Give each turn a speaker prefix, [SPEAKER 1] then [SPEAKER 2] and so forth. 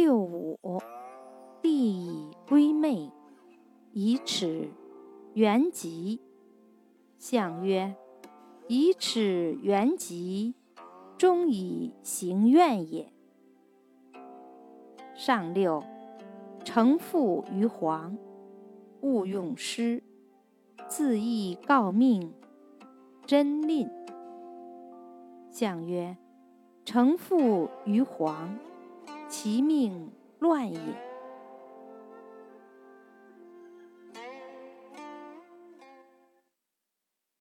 [SPEAKER 1] 六五，地以归昧，以耻元吉。象曰：以耻元吉，终以行愿也。上六，承父于皇，勿用师，自意告命，真吝。象曰：承父于皇，其命乱也。